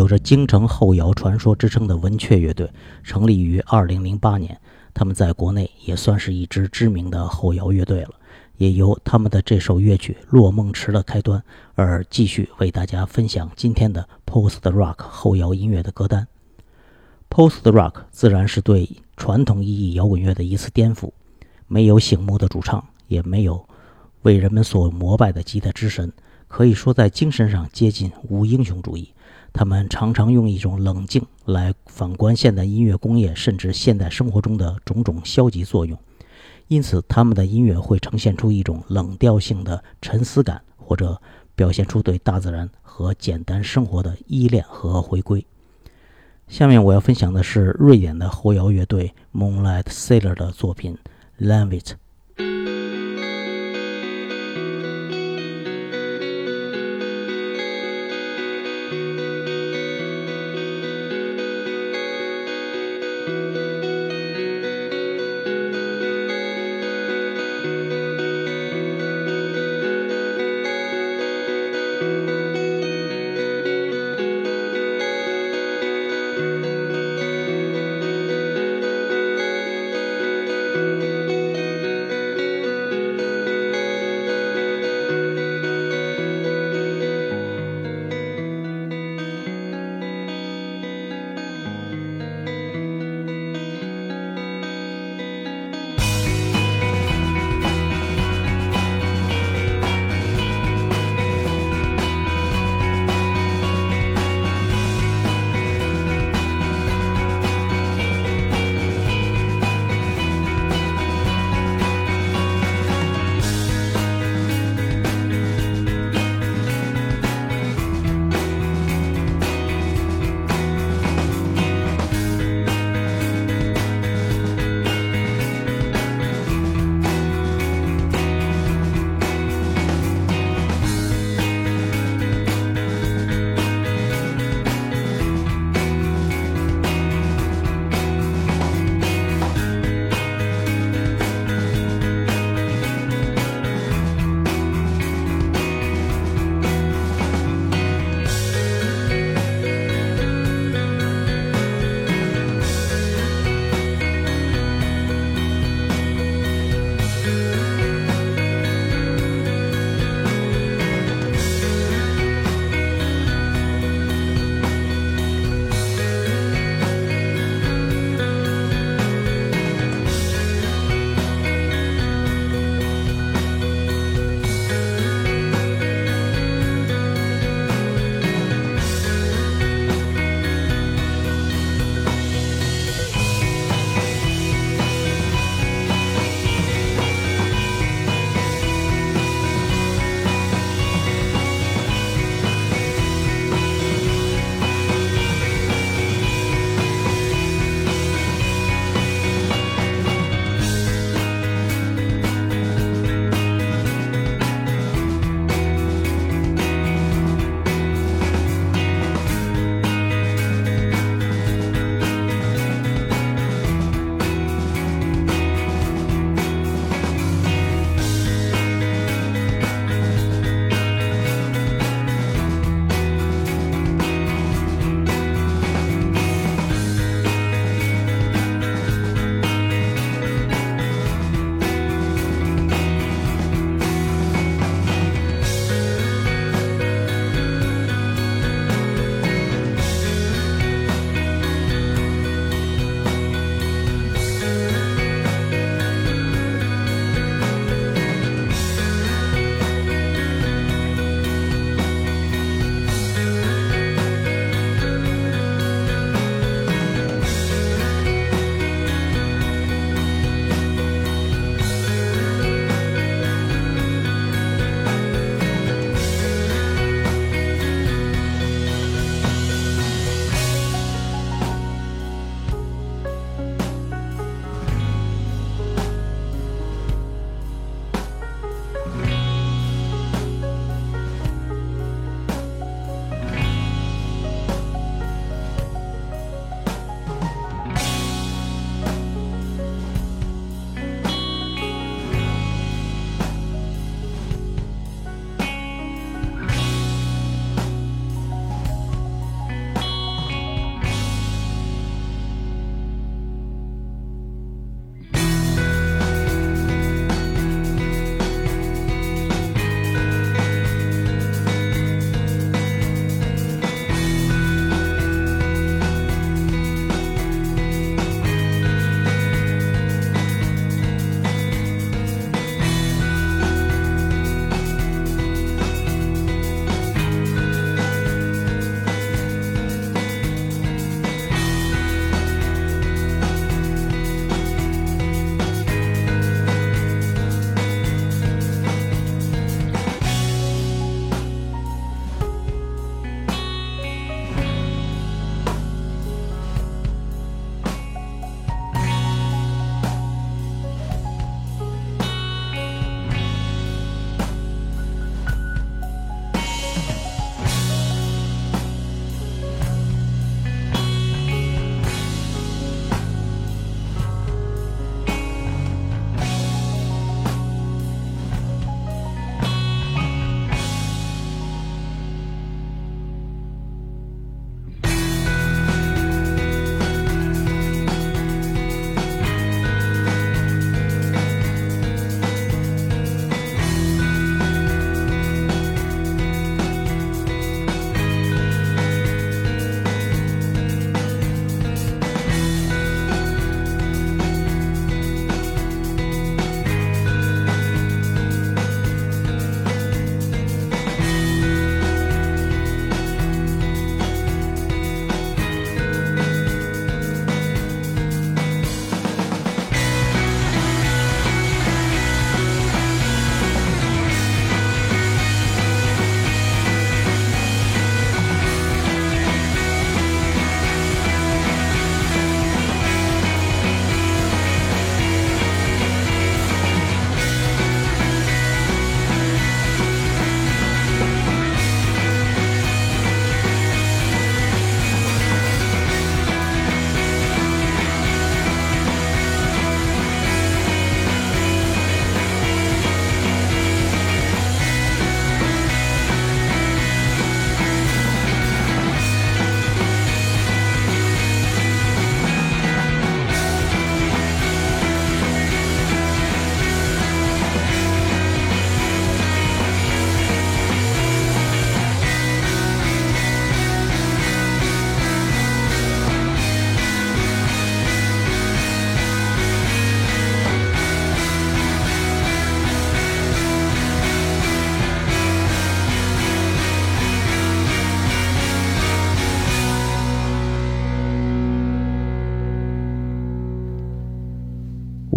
有着京城后摇传说之称的文雀乐队，成立于2008年。他们在国内也算是一支知名的后摇乐队了，也由他们的这首乐曲《落梦池》的开端而继续为大家分享今天的 Post Rock 后摇音乐的歌单。Post Rock 自然是对传统意义摇滚乐的一次颠覆，没有醒目的主唱，也没有为人们所膜拜的吉他之神，可以说在精神上接近无英雄主义。他们常常用一种冷静来反观现代音乐工业，甚至现代生活中的种种消极作用，因此他们的音乐会呈现出一种冷调性的沉思感，或者表现出对大自然和简单生活的依恋和回归。下面我要分享的是瑞典的后摇乐队 Moonlight Sailor 的作品《Lanvit》。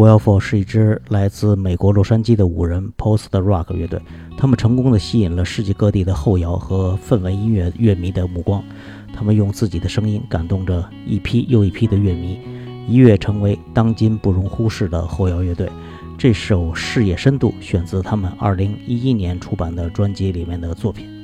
Wolf 是一支来自美国洛杉矶的五人 Post Rock 乐队，他们成功的吸引了世界各地的后摇和氛围音乐乐迷的目光。他们用自己的声音感动着一批又一批的乐迷，一跃成为当今不容忽视的后摇乐队。这首《视野深度》选自他们2011年出版的专辑里面的作品。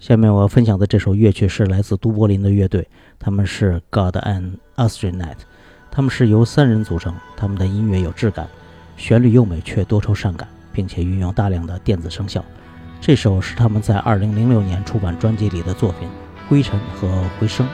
下面我要分享的这首乐曲是来自都柏林的乐队，他们是 God and Astronaut，他们是由三人组成，他们的音乐有质感，旋律优美却多愁善感，并且运用大量的电子声效。这首是他们在2006年出版专辑里的作品《灰尘和回声》。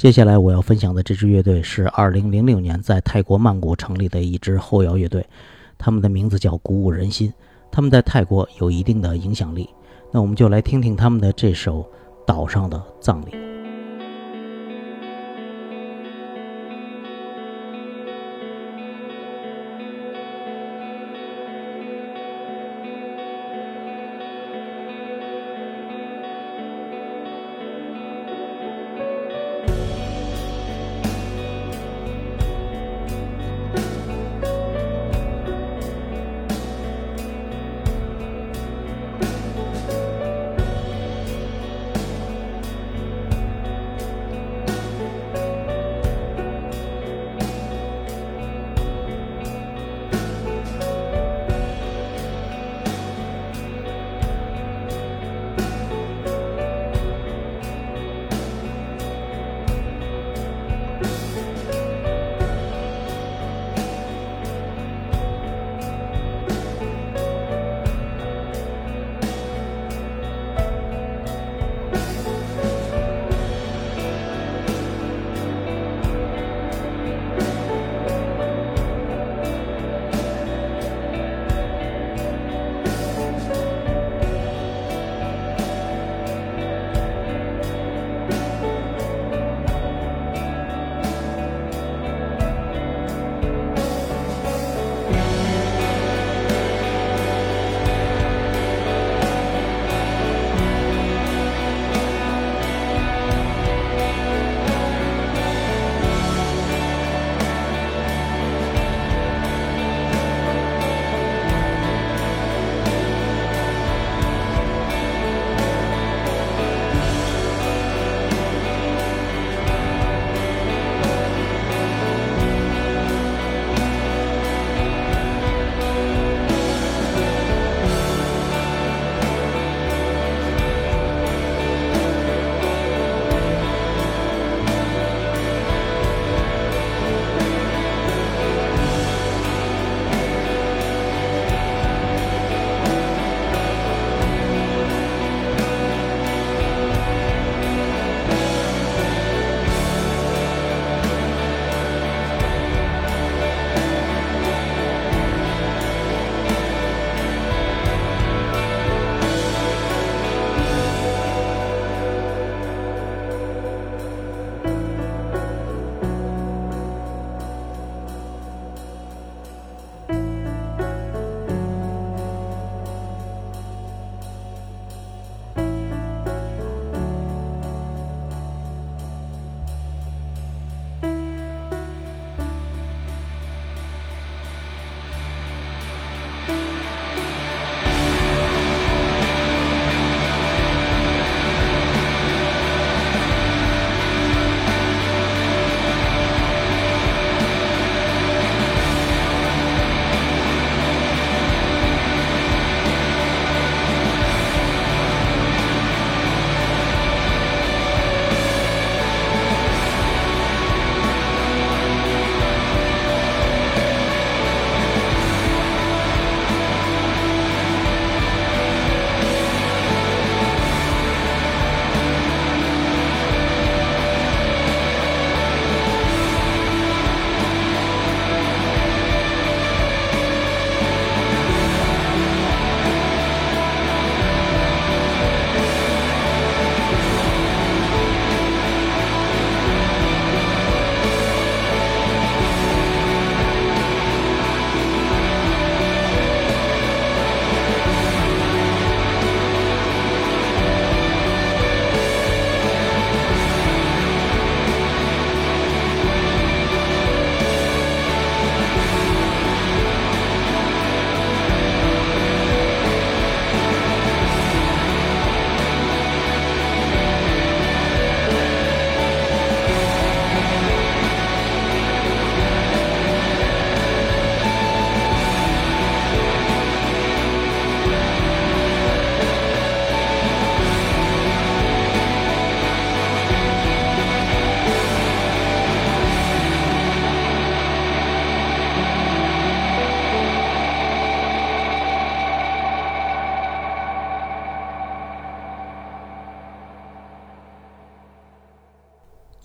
接下来我要分享的这支乐队是2006年在泰国曼谷成立的一支后摇乐队，他们的名字叫鼓舞人心，他们在泰国有一定的影响力。那我们就来听听他们的这首《岛上的葬礼》。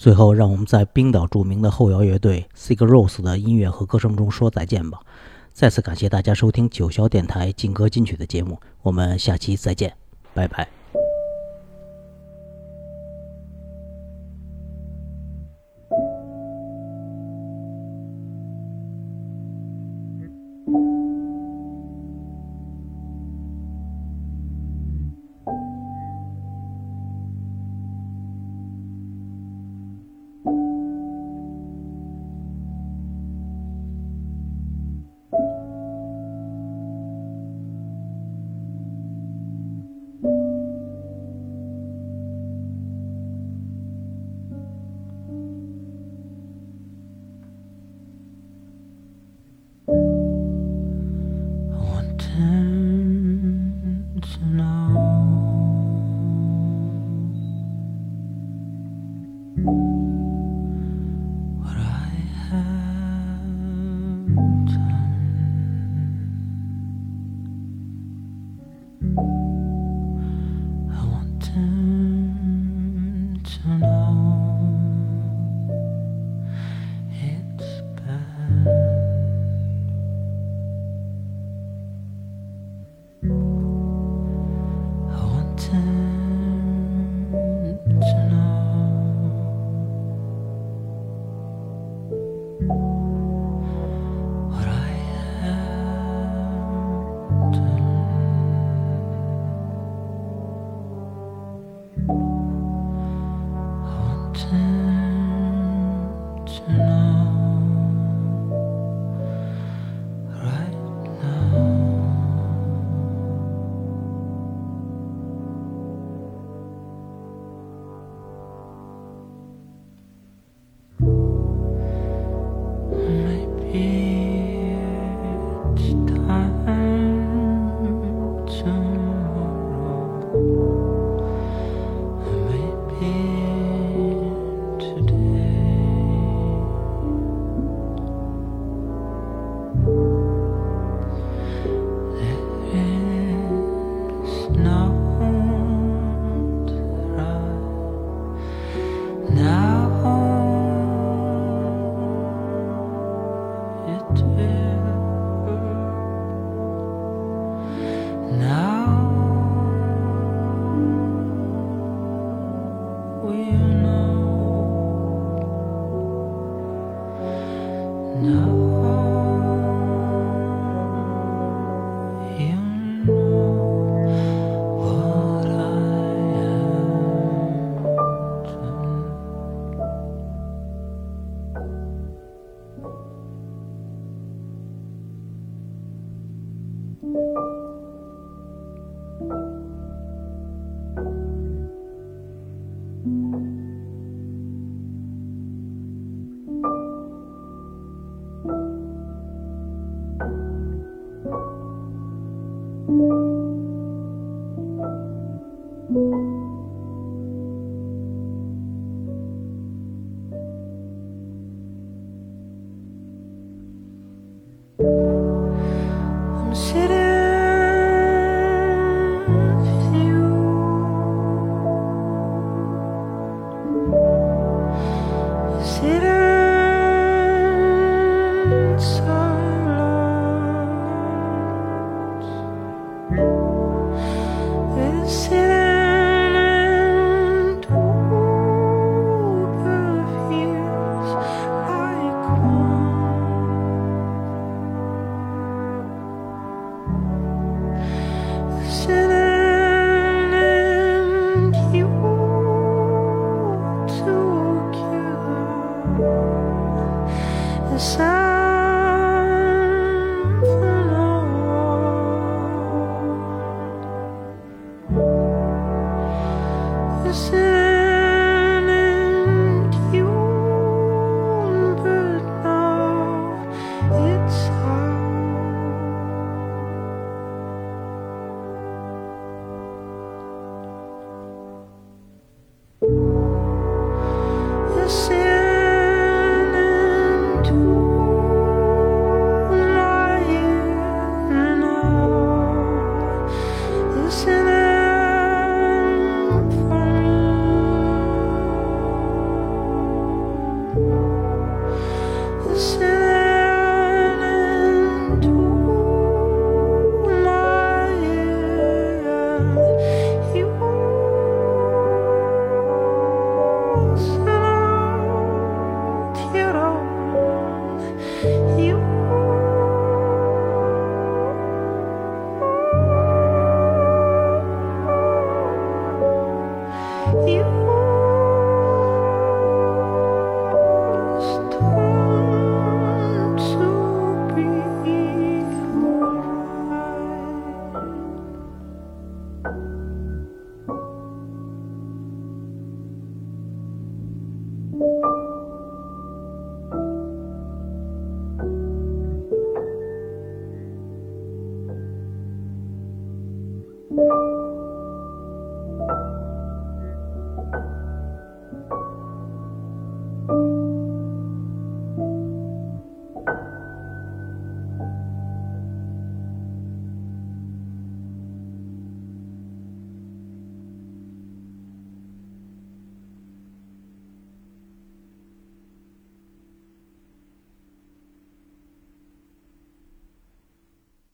最后，让我们在冰岛著名的后摇乐队 Sigros 的音乐和歌声中说再见吧。再次感谢大家收听九霄电台劲歌金曲的节目，我们下期再见，拜拜。No.